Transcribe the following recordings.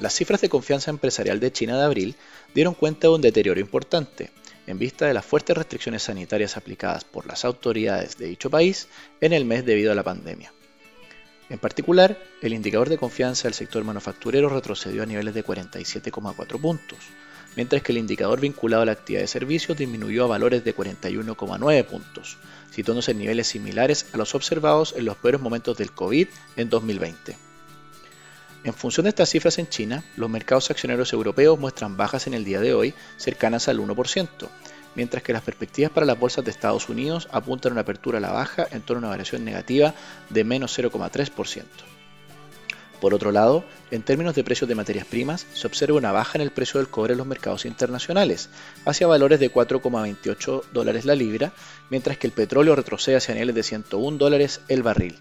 Las cifras de confianza empresarial de China de abril dieron cuenta de un deterioro importante, en vista de las fuertes restricciones sanitarias aplicadas por las autoridades de dicho país en el mes debido a la pandemia. En particular, el indicador de confianza del sector manufacturero retrocedió a niveles de 47,4 puntos, mientras que el indicador vinculado a la actividad de servicios disminuyó a valores de 41,9 puntos, situándose en niveles similares a los observados en los peores momentos del COVID en 2020. En función de estas cifras en China, los mercados accionarios europeos muestran bajas en el día de hoy cercanas al 1%, mientras que las perspectivas para las bolsas de Estados Unidos apuntan a una apertura a la baja en torno a una variación negativa de menos 0,3%. Por otro lado, en términos de precios de materias primas, se observa una baja en el precio del cobre en los mercados internacionales, hacia valores de 4,28 dólares la libra, mientras que el petróleo retrocede hacia niveles de 101 dólares el barril.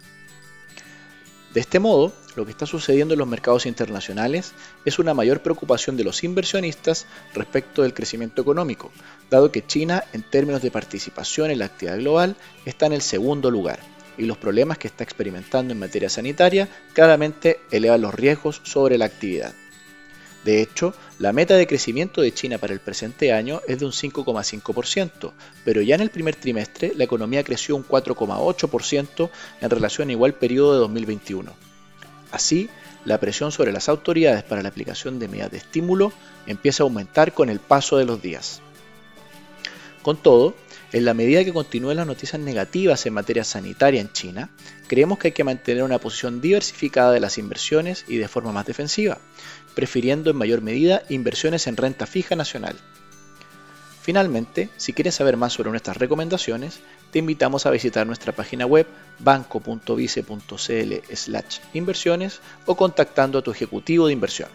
De este modo, lo que está sucediendo en los mercados internacionales es una mayor preocupación de los inversionistas respecto del crecimiento económico, dado que China, en términos de participación en la actividad global, está en el segundo lugar, y los problemas que está experimentando en materia sanitaria claramente elevan los riesgos sobre la actividad. De hecho, la meta de crecimiento de China para el presente año es de un 5,5%, pero ya en el primer trimestre la economía creció un 4,8% en relación a igual periodo de 2021. Así, la presión sobre las autoridades para la aplicación de medidas de estímulo empieza a aumentar con el paso de los días. Con todo, en la medida que continúen las noticias negativas en materia sanitaria en China, creemos que hay que mantener una posición diversificada de las inversiones y de forma más defensiva, prefiriendo en mayor medida inversiones en renta fija nacional. Finalmente, si quieres saber más sobre nuestras recomendaciones, te invitamos a visitar nuestra página web banco.vice.cl inversiones o contactando a tu ejecutivo de inversión.